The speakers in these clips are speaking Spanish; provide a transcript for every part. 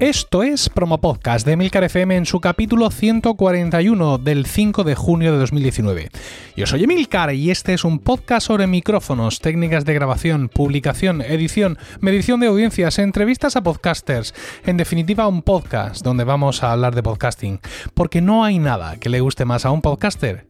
Esto es Promo Podcast de Milcar FM en su capítulo 141 del 5 de junio de 2019. Yo soy Emilcar y este es un podcast sobre micrófonos, técnicas de grabación, publicación, edición, medición de audiencias, entrevistas a podcasters. En definitiva, un podcast donde vamos a hablar de podcasting. Porque no hay nada que le guste más a un podcaster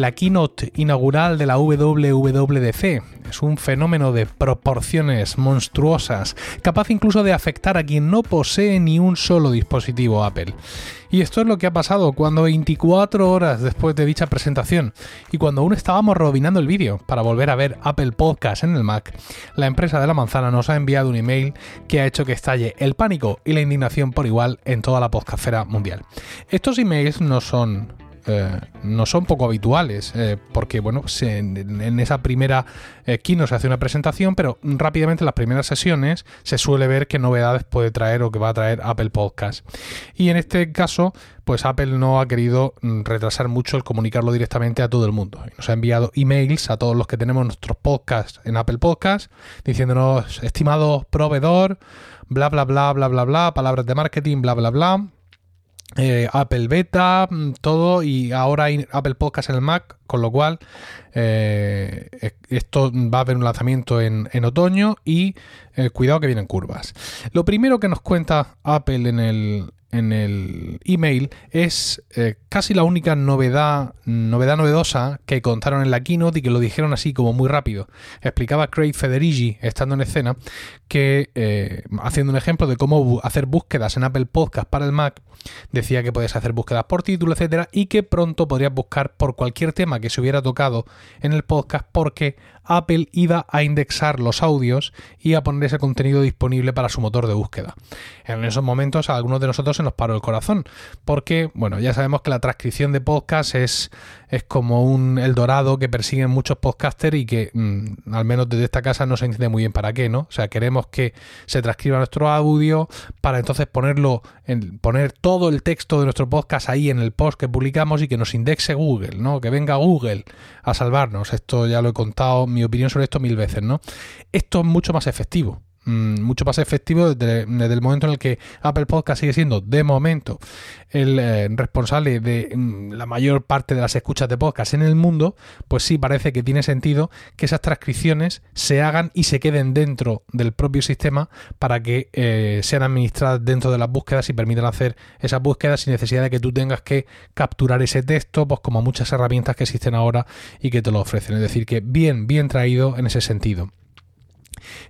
La keynote inaugural de la WWDC es un fenómeno de proporciones monstruosas, capaz incluso de afectar a quien no posee ni un solo dispositivo Apple. Y esto es lo que ha pasado cuando 24 horas después de dicha presentación y cuando aún estábamos robinando el vídeo para volver a ver Apple Podcast en el Mac, la empresa de la manzana nos ha enviado un email que ha hecho que estalle el pánico y la indignación por igual en toda la podcastfera mundial. Estos emails no son eh, no son poco habituales, eh, porque bueno, en, esa primera eh, keynote se hace una presentación, pero rápidamente en las primeras sesiones se suele ver qué novedades puede traer o que va a traer Apple Podcast. Y en este caso, pues Apple no ha querido mm, retrasar mucho el comunicarlo directamente a todo el mundo. Nos ha enviado emails a todos los que tenemos nuestros podcasts en Apple Podcast, diciéndonos, estimado proveedor, bla, bla, bla, bla, bla, bla, palabras de marketing, bla, bla, bla eh, Apple Beta, mm, todo, y ahora hay Apple Podcast en el Mac, con lo cual eh, esto va a haber un lanzamiento en, otoño y eh, cuidado que vienen curvas. Lo primero que nos cuenta Apple en el, en el email es eh, casi la única novedad, novedad novedosa que contaron en la keynote y que lo dijeron así como muy rápido. Explicaba Craig Federighi, estando en escena, que eh, haciendo un ejemplo de cómo hacer búsquedas en Apple Podcast para el Mac, decía que puedes hacer búsquedas por título, etcétera, y que pronto podrías buscar por cualquier tema que se hubiera tocado en el podcast porque Apple iba a indexar los audios y a poner ese contenido disponible para su motor de búsqueda. En esos momentos a algunos de nosotros se nos paró el corazón, porque, bueno, ya sabemos que la transcripción de podcast es, es como un el dorado que persiguen muchos podcasters y que, mm, al menos desde esta casa, no se entiende muy bien para qué, ¿no? O sea, queremos que se transcriba nuestro audio para entonces ponerlo, en, poner todo el texto de nuestro podcast ahí en el post que publicamos y que nos indexe Google, ¿no? Que venga Google a salvarnos. Esto ya lo he contado mi opinión sobre esto mil veces, ¿no? Esto es mucho más efectivo. Mm, mucho más efectivo desde, el momento en el que Apple Podcast sigue siendo de momento el eh, responsable de mm, la mayor parte de las escuchas de podcast en el mundo, pues sí parece que tiene sentido que esas transcripciones se hagan y se queden dentro del propio sistema para que eh, sean administradas dentro de las búsquedas y permitan hacer esas búsquedas sin necesidad de que tú tengas que capturar ese texto, pues como muchas herramientas que existen ahora y que te lo ofrecen. Es decir, que bien, bien traído en ese sentido.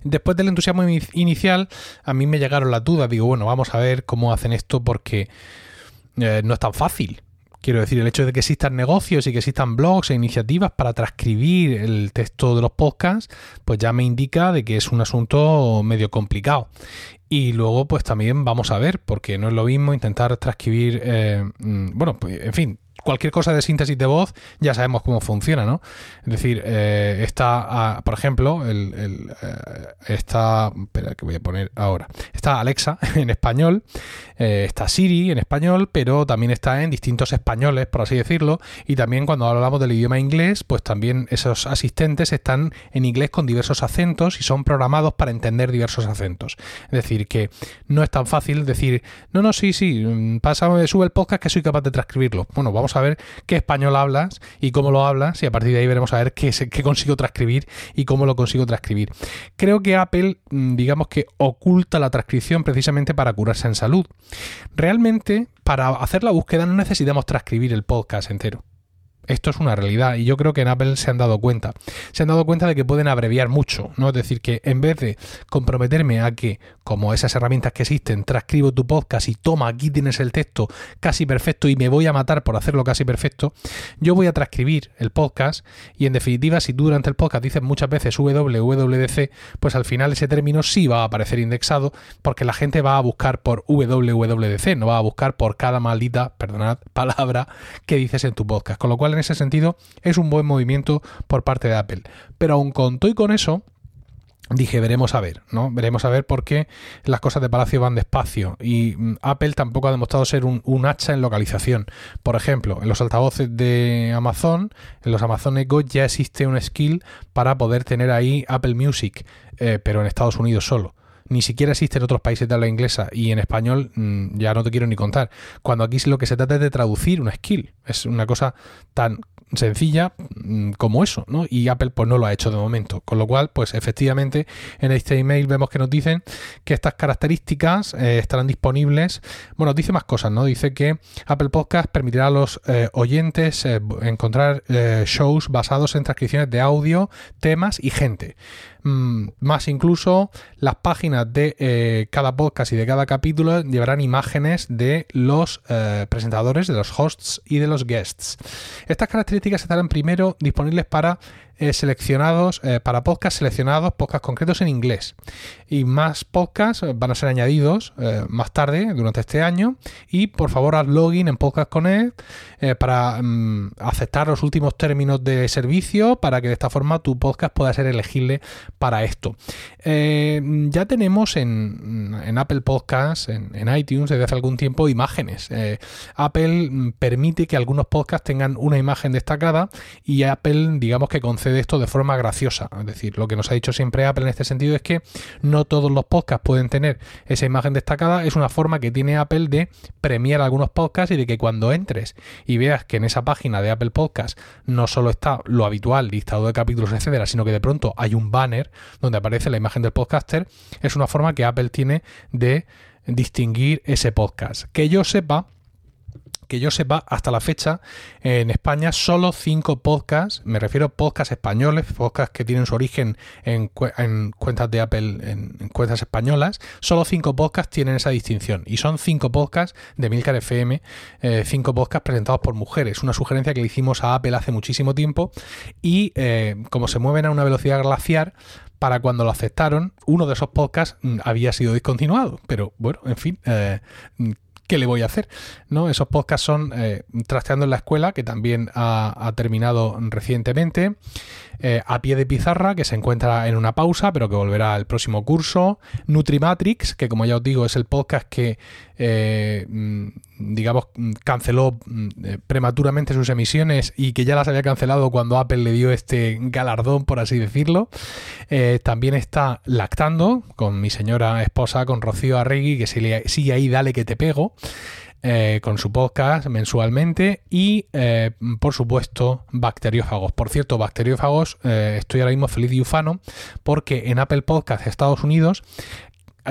Después del entusiasmo inicial, a mí me llegaron las dudas. Digo, bueno, vamos a ver cómo hacen esto porque eh, no es tan fácil. Quiero decir, el hecho de que existan negocios y que existan blogs e iniciativas para transcribir el texto de los podcasts, pues ya me indica de que es un asunto medio complicado. Y luego, pues también vamos a ver, porque no es lo mismo intentar transcribir, eh, mm, bueno, pues, en fin, cualquier cosa de síntesis de voz ya sabemos cómo funciona, ¿no? Es decir, eh, está, ah, por ejemplo, el, eh, está, espera que voy a poner ahora, está Alexa en español, eh, está Siri en español, pero también está en distintos españoles, por así decirlo, y también cuando hablamos del idioma inglés, pues también esos asistentes están en inglés con diversos acentos y son programados para entender diversos acentos. Es decir, que no es tan fácil decir, no, no, sí, sí, mm, pasa, sube el podcast que soy capaz de transcribirlo. Bueno, vamos a ver qué español hablas y cómo lo hablas y a partir de ahí veremos a ver qué, consigo transcribir y cómo lo consigo transcribir. Creo que Apple, mm, digamos que oculta la transcripción precisamente para curarse en salud. Realmente, para hacer la búsqueda no necesitamos transcribir el podcast entero. Esto es una realidad y yo creo que en Apple se han dado cuenta. Se han dado cuenta de que pueden abreviar mucho, ¿no? Es decir, que en vez de comprometerme a que, como esas herramientas que existen, transcribo tu podcast y toma, aquí tienes el texto casi perfecto y me voy a matar por hacerlo casi perfecto, yo voy a transcribir el podcast y en definitiva, si tú durante el podcast dices muchas veces WWDC, pues al final ese término sí va a aparecer indexado porque la gente va a buscar por WWDC, no va a buscar por cada maldita, perdonad, palabra que dices en tu podcast. Con lo cual en ese sentido es un buen movimiento por parte de Apple. Pero aún con todo y con eso, dije, veremos a ver, ¿no? Veremos a ver por qué las cosas de Palacio van despacio. Y mm, Apple tampoco ha demostrado ser un, hacha en localización. Por ejemplo, en los altavoces de Amazon, en los Amazon Echo ya existe un skill para poder tener ahí Apple Music, eh, pero en Estados Unidos solo ni siquiera existe en otros países de habla inglesa y en español mm, ya no te quiero ni contar. Cuando aquí lo que se trata es de traducir una skill. Es una cosa tan sencilla mm, como eso, ¿no? Y Apple pues no lo ha hecho de momento. Con lo cual, pues efectivamente en este email vemos que nos dicen que estas características eh, estarán disponibles. Bueno, dice más cosas, ¿no? Dice que Apple Podcast permitirá a los eh, oyentes eh, encontrar shows basados en transcripciones de audio, temas y gente. Mm, más incluso las páginas de cada podcast y de cada capítulo llevarán imágenes de los presentadores, de los hosts y de los guests. Estas características estarán primero disponibles para eh, seleccionados, eh, para podcasts seleccionados, podcasts concretos en inglés. Y más podcasts eh, van a ser añadidos más tarde, durante este año. Y por favor, haz login en Podcast Connect para mm, aceptar los últimos términos de servicio para que de esta forma tu podcast pueda ser elegible para esto. ya tenemos en, Apple Podcasts, en, en, iTunes, desde hace algún tiempo, imágenes. Apple mm, permite que algunos podcasts tengan una imagen destacada y Apple, digamos que concede de esto de forma graciosa. Es decir, lo que nos ha dicho siempre Apple en este sentido es que no todos los podcasts pueden tener esa imagen destacada. Es una forma que tiene Apple de premiar algunos podcasts y de que cuando entres y veas que en esa página de Apple Podcast no solo está lo habitual, listado de capítulos, etcétera, sino que de pronto hay un banner donde aparece la imagen del podcaster, es una forma que Apple tiene de distinguir ese podcast. Que yo sepa, que yo sepa, hasta la fecha, en España solo cinco podcasts, me refiero a podcasts españoles, podcasts que tienen su origen en, cuentas de Apple, en, cuentas españolas, solo cinco podcasts tienen esa distinción. Y son cinco podcasts de Milcar FM, eh, cinco podcasts presentados por mujeres. Una sugerencia que le hicimos a Apple hace muchísimo tiempo. Y eh, como se mueven a una velocidad glaciar, para cuando lo aceptaron, uno de esos podcasts mm, había sido discontinuado. Pero bueno, en fin, eh, ¿qué le voy a hacer? ¿No? Esos podcasts son eh, Trasteando en la Escuela, que también ha, terminado recientemente, eh, A Pie de Pizarra, que se encuentra en una pausa, pero que volverá al próximo curso, Nutrimatrix, que como ya os digo es el podcast que eh, mm, digamos, canceló mm, eh, prematuramente sus emisiones y que ya las había cancelado cuando Apple le dio este galardón, por así decirlo. Eh, también está Lactando con mi señora esposa, con Rocío Arregui, que sigue ahí, dale que te pego. con su podcast mensualmente y por supuesto bacteriófagos. Por cierto, bacteriófagos, estoy ahora mismo feliz y ufano porque en Apple Podcast Estados Unidos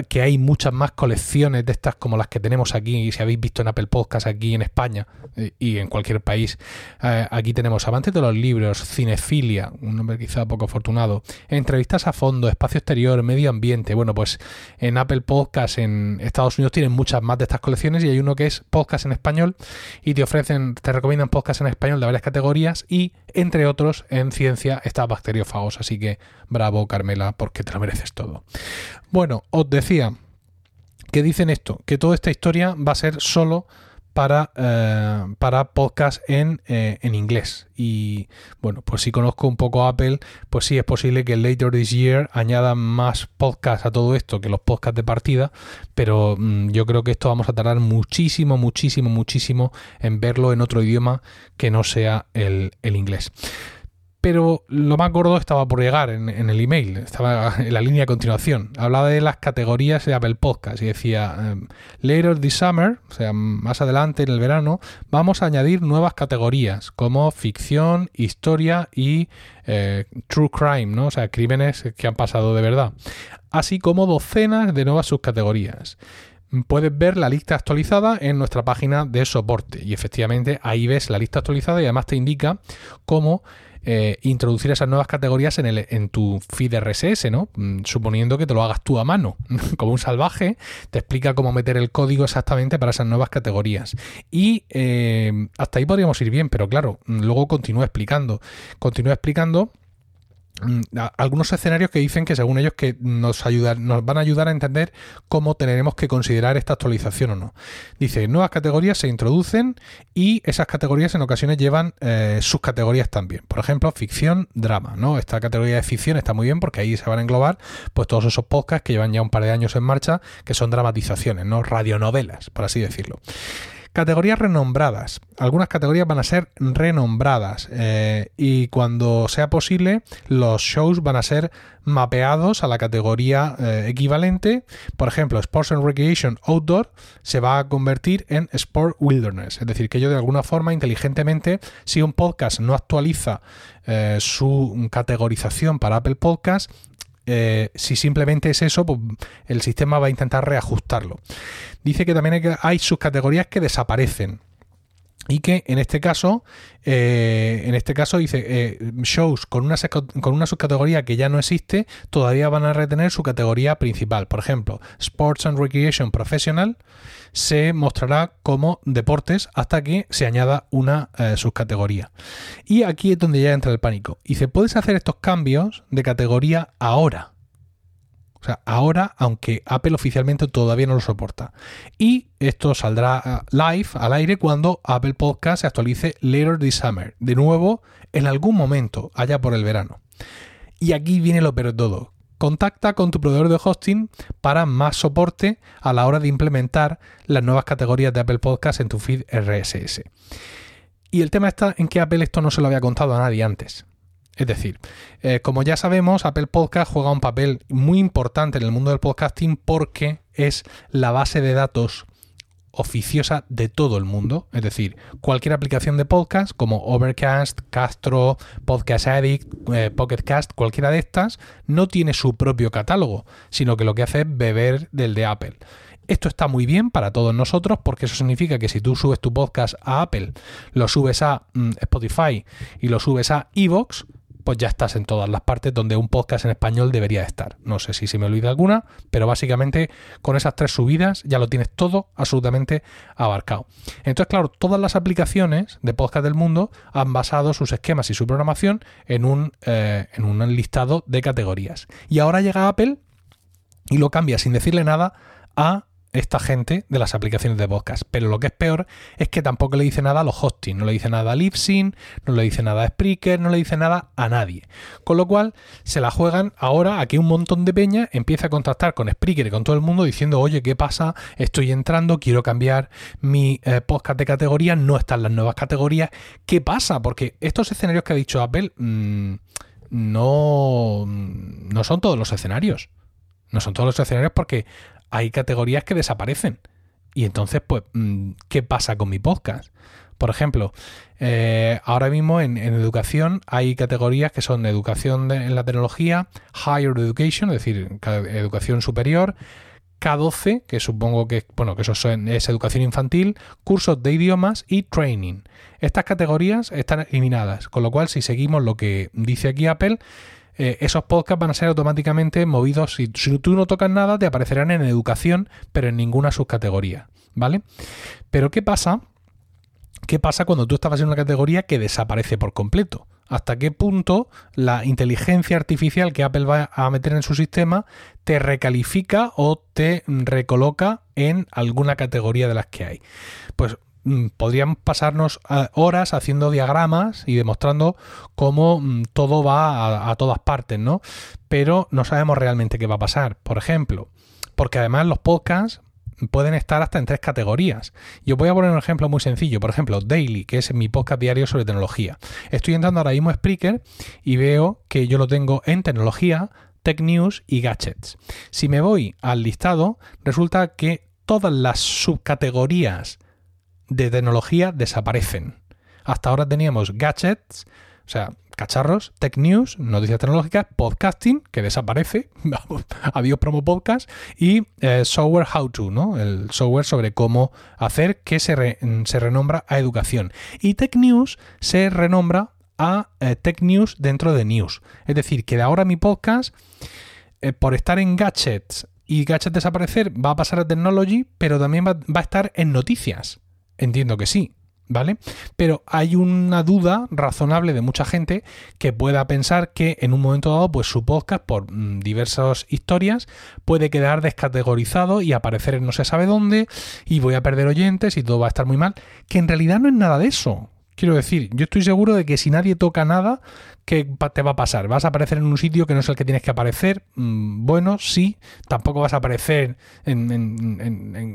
que hay muchas más colecciones de estas como las que tenemos aquí, si habéis visto en Apple Podcast aquí en España eh, y en cualquier país. Eh, aquí tenemos avantes de los libros, cinefilia, un nombre quizá poco afortunado, entrevistas a fondo, espacio exterior, medio ambiente. Bueno, pues en Apple Podcast en Estados Unidos tienen muchas más de estas colecciones y hay uno que es podcast en español y te ofrecen, te recomiendan podcast en español de varias categorías y entre otros en ciencia está bacteriófagos. Así que bravo Carmela porque te lo mereces todo. Bueno, os decía que dicen esto, que toda esta historia va a ser solo para, eh, para podcast en, eh, en, inglés. Y bueno, pues si conozco un poco Apple, pues sí es posible que later this year añadan más podcasts a todo esto que los podcasts de partida, pero mm, yo creo que esto vamos a tardar muchísimo, muchísimo, muchísimo en verlo en otro idioma que no sea el, el inglés pero lo más gordo estaba por llegar en, el email, estaba en la línea de continuación. Hablaba de las categorías de Apple Podcast y decía, em, later this summer, o sea, más adelante en el verano, vamos a añadir nuevas categorías como ficción, historia y eh, true crime, ¿no? O sea, crímenes que han pasado de verdad. Así como docenas de nuevas subcategorías. puedes ver la lista actualizada en nuestra página de soporte. Y efectivamente ahí ves la lista actualizada y además te indica cómo eh, introducir esas nuevas categorías en, el, en tu feed RSS, ¿no? Mm, suponiendo que te lo hagas tú a mano, como un salvaje, te explica cómo meter el código exactamente para esas nuevas categorías. Y eh, hasta ahí podríamos ir bien, pero claro, luego continúa explicando. Continúa explicando Mm, algunos escenarios que dicen que según ellos que nos, nos van a ayudar a entender cómo tenemos que considerar esta actualización o no. Dice, nuevas categorías se introducen y esas categorías en ocasiones llevan eh, sus categorías también. Por ejemplo, ficción, drama, ¿no? Esta categoría de ficción está muy bien porque ahí se van a englobar pues todos esos podcasts que llevan ya un par de años en marcha, que son dramatizaciones, ¿no? Radionovelas, por así decirlo. Categorías renombradas. Algunas categorías van a ser renombradas eh, y cuando sea posible los shows van a ser mapeados a la categoría eh, equivalente. Por ejemplo, Sports and Recreation Outdoor se va a convertir en Sport Wilderness. Es decir, que yo de alguna forma inteligentemente, si un podcast no actualiza eh, su categorización para Apple Podcast, eh, si simplemente es eso, pues el sistema va a intentar reajustarlo. Dice que también hay, hay subcategorías que desaparecen. Y que en este caso, eh, en este caso dice, eh, shows con una, subcategoría que ya no existe, todavía van a retener su categoría principal. Por ejemplo, Sports and Recreation Professional se mostrará como deportes hasta que se añada una eh, subcategoría. Y aquí es donde ya entra el pánico. Dice, puedes hacer estos cambios de categoría ahora. O sea, ahora, aunque Apple oficialmente todavía no lo soporta. Y esto saldrá eh, live, al aire, cuando Apple Podcast se actualice later this summer. De nuevo, en algún momento, allá por el verano. Y aquí viene lo peor de todo. Contacta con tu proveedor de hosting para más soporte a la hora de implementar las nuevas categorías de Apple Podcast en tu feed RSS. Y el tema está en que Apple esto no se lo había contado a nadie antes. Es decir, eh, como ya sabemos, Apple Podcast juega un papel muy importante en el mundo del podcasting porque es la base de datos oficiosa de todo el mundo. Es decir, cualquier aplicación de podcast como Overcast, Castro, Podcast Addict, eh, Pocket Cast, cualquiera de estas, no tiene su propio catálogo, sino que lo que hace es beber del de Apple. Esto está muy bien para todos nosotros porque eso significa que si tú subes tu podcast a Apple, lo subes a mm, Spotify y lo subes a Evox, pues ya estás en todas las partes donde un podcast en español debería estar. No sé si se me olvida alguna, pero básicamente con esas tres subidas ya lo tienes todo absolutamente abarcado. Entonces, claro, todas las aplicaciones de podcast del mundo han basado sus esquemas y su programación en un, eh, en un listado de categorías. Y ahora llega Apple y lo cambia sin decirle nada a esta gente de las aplicaciones de podcast. Pero lo que es peor es que tampoco le dice nada a los hosting, no le dice nada a Libsyn, no le dice nada a Spreaker, no le dice nada a nadie. Con lo cual se la juegan ahora aquí un montón de peña empieza a contactar con Spreaker y con todo el mundo diciendo, oye, ¿qué pasa? Estoy entrando, quiero cambiar mi eh, podcast de categoría, no están las nuevas categorías. ¿Qué pasa? Porque estos escenarios que ha dicho Apple mm, no, no son todos los escenarios. No son todos los escenarios porque hay categorías que desaparecen. Y entonces, pues, mm, ¿qué pasa con mi podcast? Por ejemplo, eh, ahora mismo en, educación hay categorías que son educación en la tecnología, Higher Education, es decir, educación superior, K12, que supongo que, bueno, que eso es educación infantil, cursos de idiomas y training. Estas categorías están eliminadas, con lo cual si seguimos lo que dice aquí Apple, eh, esos podcasts van a ser automáticamente movidos. Si, si tú no tocas nada, te aparecerán en educación, pero en ninguna subcategoría. ¿Vale? Pero ¿qué pasa? ¿Qué pasa cuando tú estabas en una categoría que desaparece por completo? ¿Hasta qué punto la inteligencia artificial que Apple va a meter en su sistema te recalifica o te recoloca en alguna categoría de las que hay? Pues podrían pasarnos eh, horas haciendo diagramas y demostrando cómo mm, todo va a, todas partes, ¿no? Pero no sabemos realmente qué va a pasar. Por ejemplo, porque además los podcasts pueden estar hasta en tres categorías. Yo voy a poner un ejemplo muy sencillo. Por ejemplo, Daily, que es mi podcast diario sobre tecnología. Estoy entrando ahora mismo a Spreaker y veo que yo lo tengo en tecnología, tech news y gadgets. Si me voy al listado, resulta que todas las subcategorías de tecnología desaparecen. Hasta ahora teníamos gadgets, o sea, cacharros, Tech News, noticias tecnológicas, podcasting, que desaparece, adiós promo podcast, y eh, software how to, ¿no? El software sobre cómo hacer que se, se renombra a educación. Y Tech News se renombra a eh, Tech News dentro de News. Es decir, que de ahora mi podcast, eh, por estar en gadgets y gadgets desaparecer, va a pasar a Technology, pero también va a estar en noticias. Entiendo que sí. ¿vale? Pero hay una duda razonable de mucha gente que pueda pensar que en un momento dado, pues su podcast, por mm, diversas historias, puede quedar descategorizado y aparecer en no se sabe dónde, y voy a perder oyentes y todo va a estar muy mal, que en realidad no es nada de eso. Quiero decir, yo estoy seguro de que si nadie toca nada, ¿qué te va a pasar? ¿Vas a aparecer en un sitio que no es el que tienes que aparecer? Mm, bueno, sí. Tampoco vas a aparecer en,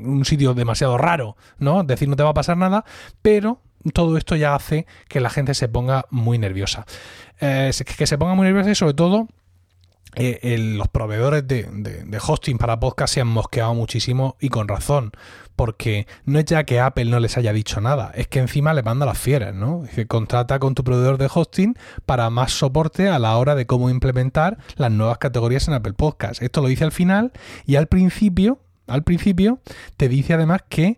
un sitio demasiado raro, ¿no? Es decir, no te va a pasar nada, pero todo esto ya hace que la gente se ponga muy nerviosa. Eh, que se ponga muy nerviosa y sobre todo eh, los proveedores de, hosting para podcast se han mosqueado muchísimo y con razón, porque no es ya que Apple no les haya dicho nada, es que encima le manda las fieras, ¿no? Dice, contrata con tu proveedor de hosting para más soporte a la hora de cómo implementar las nuevas categorías en Apple Podcast. Esto lo dice al final y al principio, al principio te dice además que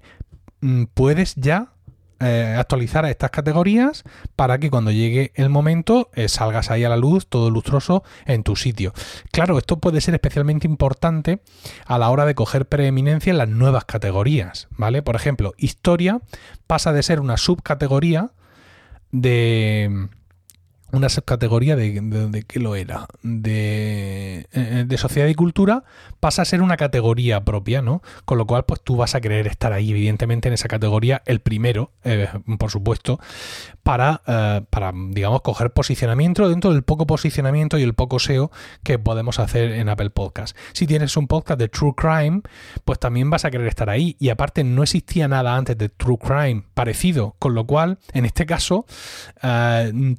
mm, puedes ya eh, actualizar a estas categorías para que cuando llegue el momento eh, salgas ahí a la luz todo lustroso en tu sitio. Claro, esto puede ser especialmente importante a la hora de coger preeminencia en las nuevas categorías, ¿vale? Por ejemplo, historia pasa de ser una subcategoría de una subcategoría de, de, qué lo era de, eh, de, sociedad y cultura pasa a ser una categoría propia no con lo cual pues tú vas a querer estar ahí evidentemente en esa categoría el primero eh, por supuesto para eh, para digamos coger posicionamiento dentro del poco posicionamiento y el poco SEO que podemos hacer en Apple Podcast. Si tienes un podcast de True Crime pues también vas a querer estar ahí. Y aparte no existía nada antes de True Crime parecido con lo cual en este caso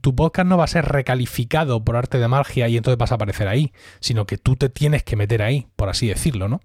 tu podcast no va a ser recalificado por arte de magia y entonces vas a aparecer ahí, sino que tú te tienes que meter ahí, por así decirlo, ¿no?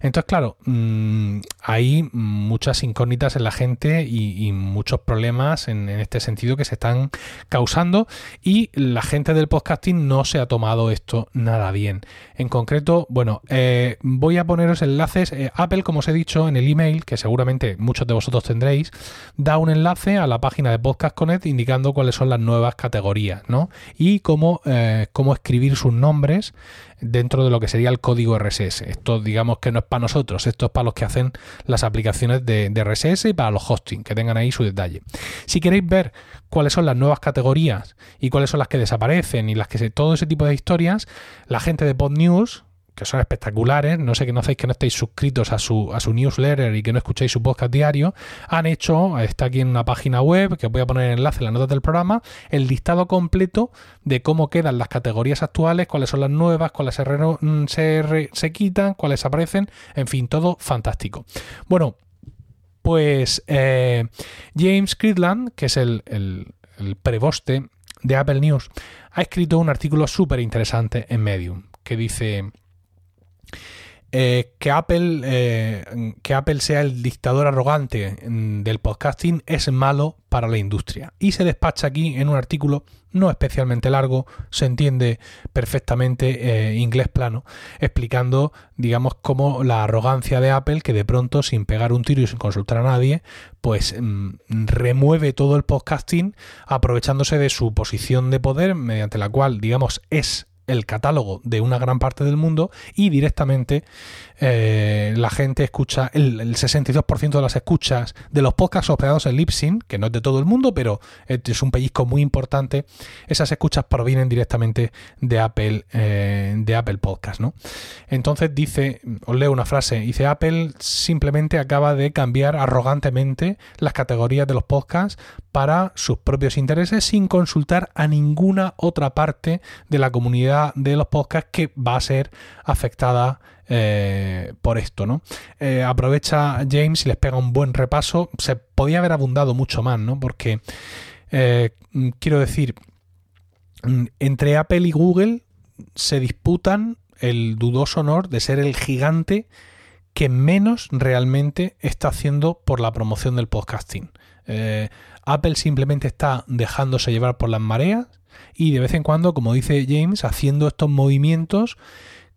Entonces, claro, mm, hay muchas incógnitas en la gente y, muchos problemas en, este sentido que se están causando y la gente del podcasting no se ha tomado esto nada bien. En concreto, bueno, eh, voy a poneros enlaces. Eh, Apple, como os he dicho en el email, que seguramente muchos de vosotros tendréis, da un enlace a la página de Podcast Connect indicando cuáles son las nuevas categorías. ¿No? Y cómo, eh, cómo escribir sus nombres dentro de lo que sería el código RSS. Esto digamos que no es para nosotros, esto es para los que hacen las aplicaciones de, RSS y para los hosting, que tengan ahí su detalle. Si queréis ver cuáles son las nuevas categorías y cuáles son las que desaparecen y las que se, todo ese tipo de historias, la gente de PodNews, que son espectaculares, no sé que no hacéis que no estéis suscritos a su, a su newsletter y que no escuchéis su podcast diario, han hecho, está aquí en una página web, que os voy a poner el enlace en las notas del programa, el listado completo de cómo quedan las categorías actuales, cuáles son las nuevas, cuáles se, mm, quitan, cuáles aparecen, en fin, todo fantástico. Bueno, pues eh, James Cridland, que es el, el, el preboste de Apple News, ha escrito un artículo súper interesante en Medium que dice eh, que, Apple, eh, que Apple sea el dictador arrogante mm, del podcasting es malo para la industria. Y se despacha aquí en un artículo no especialmente largo, se entiende perfectamente eh, inglés plano, explicando, digamos, cómo la arrogancia de Apple, que de pronto, sin pegar un tiro y sin consultar a nadie, pues mm, remueve todo el podcasting aprovechándose de su posición de poder, mediante la cual, digamos, es el catálogo de una gran parte del mundo y directamente eh, la gente escucha, el, 62% de las escuchas de los podcasts hospedados en Libsyn, que no es de todo el mundo, pero es un pellizco muy importante, esas escuchas provienen directamente de Apple, eh, de Apple Podcast, ¿no? Entonces dice, os leo una frase, dice Apple simplemente acaba de cambiar arrogantemente las categorías de los podcasts para sus propios intereses sin consultar a ninguna otra parte de la comunidad de los podcasts que va a ser afectada eh, por esto, ¿no? Eh, aprovecha James y les pega un buen repaso. Se podía haber abundado mucho más, ¿no? Porque eh, quiero decir, entre Apple y Google se disputan el dudoso honor de ser el gigante que menos realmente está haciendo por la promoción del podcasting. Apple simplemente está dejándose llevar por las mareas y de vez en cuando, como dice James, haciendo estos movimientos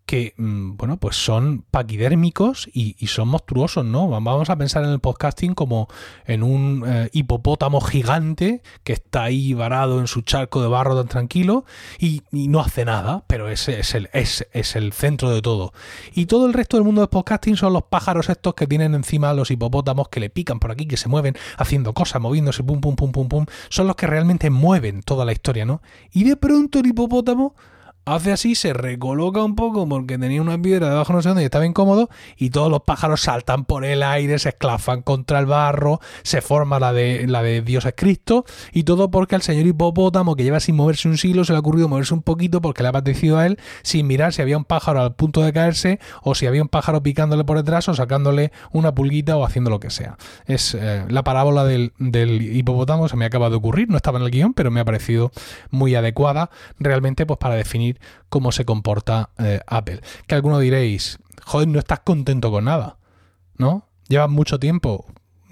que, mm, bueno, pues son paquidérmicos y, son monstruosos, ¿no? Vamos a pensar en el podcasting como en un eh, hipopótamo gigante que está ahí varado en su charco de barro tan tranquilo y, no hace nada, pero ese es el, es, es el centro de todo. Y todo el resto del mundo del podcasting son los pájaros estos que tienen encima los hipopótamos que le pican por aquí, que se mueven haciendo cosas, moviéndose, pum, pum, pum, pum, pum. Son los que realmente mueven toda la historia, ¿no? Y de pronto el hipopótamo hace así, se recoloca un poco porque tenía una piedra debajo no sé dónde y estaba incómodo y todos los pájaros saltan por el aire, se esclafan contra el barro, se forma la de, la de Dios es Cristo y todo porque al señor hipopótamo que lleva sin moverse un siglo se le ha ocurrido moverse un poquito porque le ha parecido a él sin mirar si había un pájaro al punto de caerse o si había un pájaro picándole por detrás o sacándole una pulguita o haciendo lo que sea. Es eh, la parábola del, del hipopótamo, se me acaba de ocurrir, no estaba en el guion, pero me ha parecido muy adecuada realmente pues para definir cómo se comporta eh, Apple. Que alguno diréis, joder, no estás contento con nada, ¿no? Llevas mucho tiempo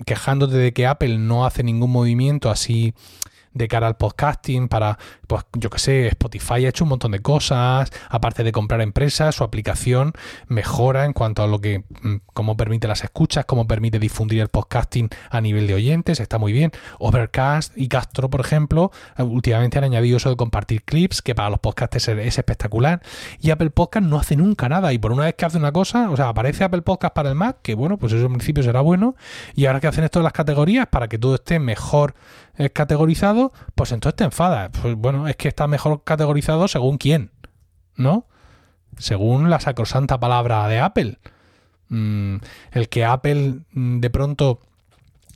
quejándote de que Apple no hace ningún movimiento así de cara al podcasting, para, pues yo que sé, Spotify ha hecho un montón de cosas, aparte de comprar empresas, su aplicación mejora en cuanto a lo que, mm, cómo permite las escuchas, cómo permite difundir el podcasting a nivel de oyentes, está muy bien. Overcast y Castro, por ejemplo, eh, últimamente han añadido eso de compartir clips, que para los podcasts es, espectacular, y Apple Podcast no hace nunca nada, y por una vez que hace una cosa, o sea, aparece Apple Podcast para el Mac, que bueno, pues eso en principio será bueno, y ahora que hacen esto de las categorías, para que todo esté mejor es categorizado, pues entonces te enfadas. Pues bueno, es que está mejor categorizado según quién, ¿no? Según la sacrosanta palabra de Apple. Mm, el que Apple mm, de pronto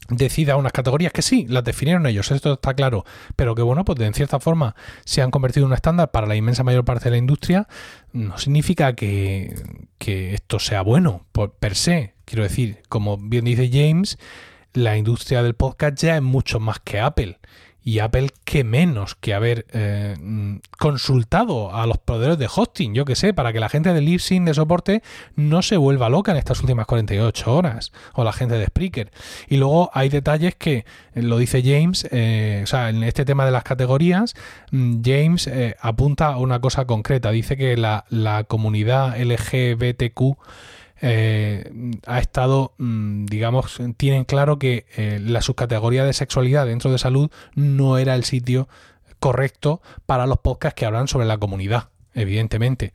decida unas categorías que sí, las definieron ellos, esto está claro, pero que bueno, pues en cierta forma se han convertido en un estándar para la inmensa mayor parte de la industria, no significa que, que esto sea bueno por per se. Quiero decir, como bien dice James, la industria del podcast ya es mucho más que Apple. Y Apple, qué menos que haber eh, consultado a los proveedores de hosting, yo que sé, para que la gente de LibSyn de soporte no se vuelva loca en estas últimas 48 horas, o la gente de Spreaker. Y luego hay detalles que, eh, lo dice James, eh, o sea, en este tema de las categorías, mm, James apunta a una cosa concreta. Dice que la, la comunidad LGBTQ eh, ha estado, mm, digamos, tienen claro que eh, la subcategoría de sexualidad dentro de salud no era el sitio correcto para los podcasts que hablan sobre la comunidad evidentemente,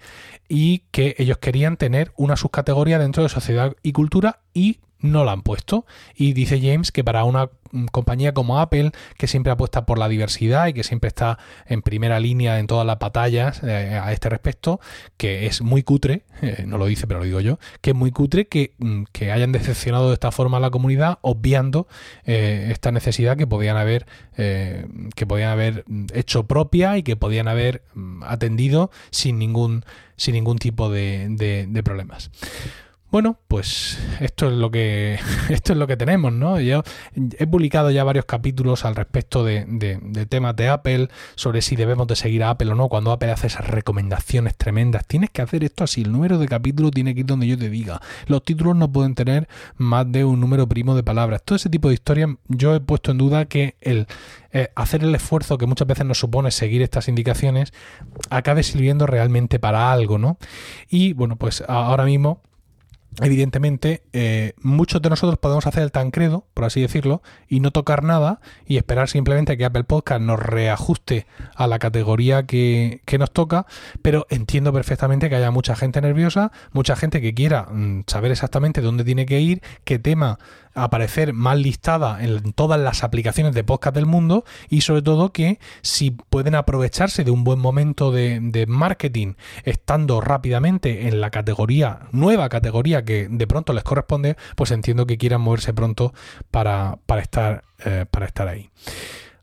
y que ellos querían tener una subcategoría dentro de sociedad y cultura y no la han puesto. Y dice James que para una mm, compañía como Apple, que siempre apuesta por la diversidad y que siempre está en primera línea en todas las batallas eh, a este respecto, que es muy cutre, eh, no lo dice pero lo digo yo, que es muy cutre que, mm, que hayan decepcionado de esta forma a la comunidad, obviando eh, esta necesidad que podían haber, que podían haber mm, hecho propia y que podían haber atendido sin ningún, sin ningún tipo de, de problemas. Bueno, pues esto es lo que esto es lo que tenemos, ¿no? Yo he publicado ya varios capítulos al respecto de, temas de Apple, sobre si debemos de seguir a Apple o no, cuando Apple hace esas recomendaciones tremendas. Tienes que hacer esto así, el número de capítulos tiene que ir donde yo te diga. Los títulos no pueden tener más de un número primo de palabras. Todo ese tipo de historias yo he puesto en duda que el eh, hacer el esfuerzo que muchas veces nos supone seguir estas indicaciones acabe sirviendo realmente para algo, ¿no? Y bueno, pues ahora mismo evidentemente, eh, muchos de nosotros podemos hacer el tancredo, por así decirlo, y no tocar nada y esperar simplemente que Apple Podcast nos reajuste a la categoría que, que nos toca, pero entiendo perfectamente que haya mucha gente nerviosa, mucha gente que quiera mm, saber exactamente dónde tiene que ir, qué tema aparecer mal listada en todas las aplicaciones de podcast del mundo y sobre todo que si pueden aprovecharse de un buen momento de, marketing estando rápidamente en la categoría, nueva categoría que de pronto les corresponde, pues entiendo que quieran moverse pronto para, para, estar, eh, para estar ahí.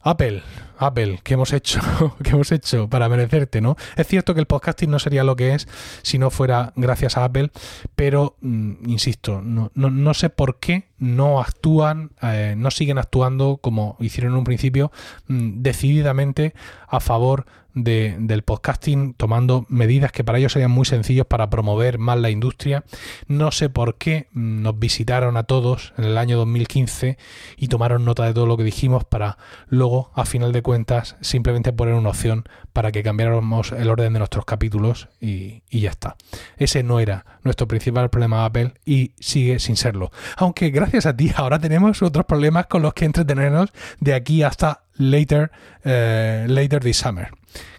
Apple, Apple, ¿qué hemos hecho? ¿Qué hemos hecho para merecerte, no? Es cierto que el podcasting no sería lo que es si no fuera gracias a Apple, pero mm, insisto, no, no, sé por qué no actúan, eh, no siguen actuando como hicieron en un principio, mm, decididamente a favor del podcasting tomando medidas que para ellos serían muy sencillos para promover más la industria. No sé por qué nos visitaron a todos en el año 2015 y tomaron nota de todo lo que dijimos para luego, a final de cuentas, simplemente poner una opción para que cambiáramos el orden de nuestros capítulos y, y ya está. Ese no era nuestro principal problema Apple y sigue sin serlo. Aunque gracias a ti ahora tenemos otros problemas con los que entretenernos de aquí hasta later, eh, later this summer.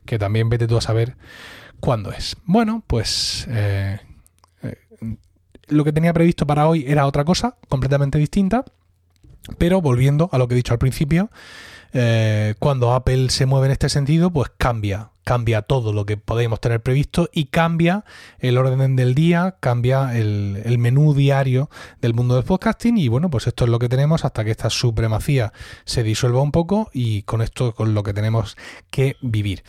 Que también vete tú a saber cuándo es. Bueno, pues eh, eh, lo que tenía previsto para hoy era otra cosa, completamente distinta. Pero volviendo a lo que he dicho al principio, cuando Apple se mueve en este sentido, pues cambia cambia todo lo que podemos tener previsto y cambia el orden del día, cambia el, menú diario del mundo del podcasting y bueno, pues esto es lo que tenemos hasta que esta supremacía se disuelva un poco y con esto con lo que tenemos que vivir.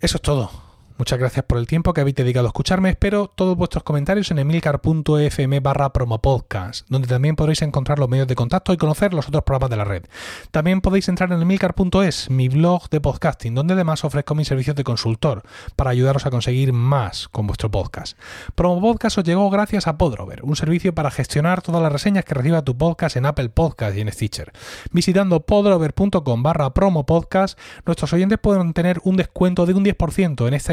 Eso es todo. Muchas gracias por el tiempo que habéis dedicado a escucharme. Espero todos vuestros comentarios en emilcar.fm barra promopodcast, donde también podréis encontrar los medios de contacto y conocer los otros programas de la red. También podéis entrar en emilcar.es, mi blog de podcasting, donde además ofrezco mis servicios de consultor para ayudaros a conseguir más con vuestro podcast. Promopodcast os llegó gracias a Podrover, un servicio para gestionar todas las reseñas que reciba tu podcast en Apple Podcast y en Stitcher. Visitando podrover.com barra promopodcast, nuestros oyentes pueden tener un descuento de un 10% en esta